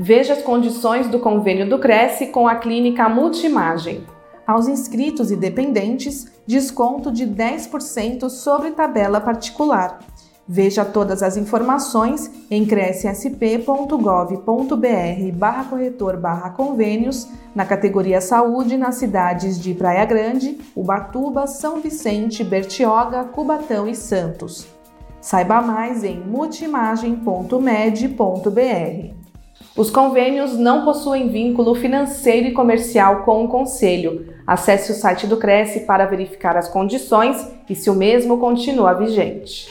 Veja as condições do convênio do Cresce com a clínica Multimagem. Aos inscritos e dependentes, desconto de 10% sobre tabela particular. Veja todas as informações em crescsp.gov.br barra corretor barra convênios na categoria Saúde nas cidades de Praia Grande, Ubatuba, São Vicente, Bertioga, Cubatão e Santos. Saiba mais em multimagem.med.br. Os convênios não possuem vínculo financeiro e comercial com o Conselho. Acesse o site do Cresce para verificar as condições e se o mesmo continua vigente.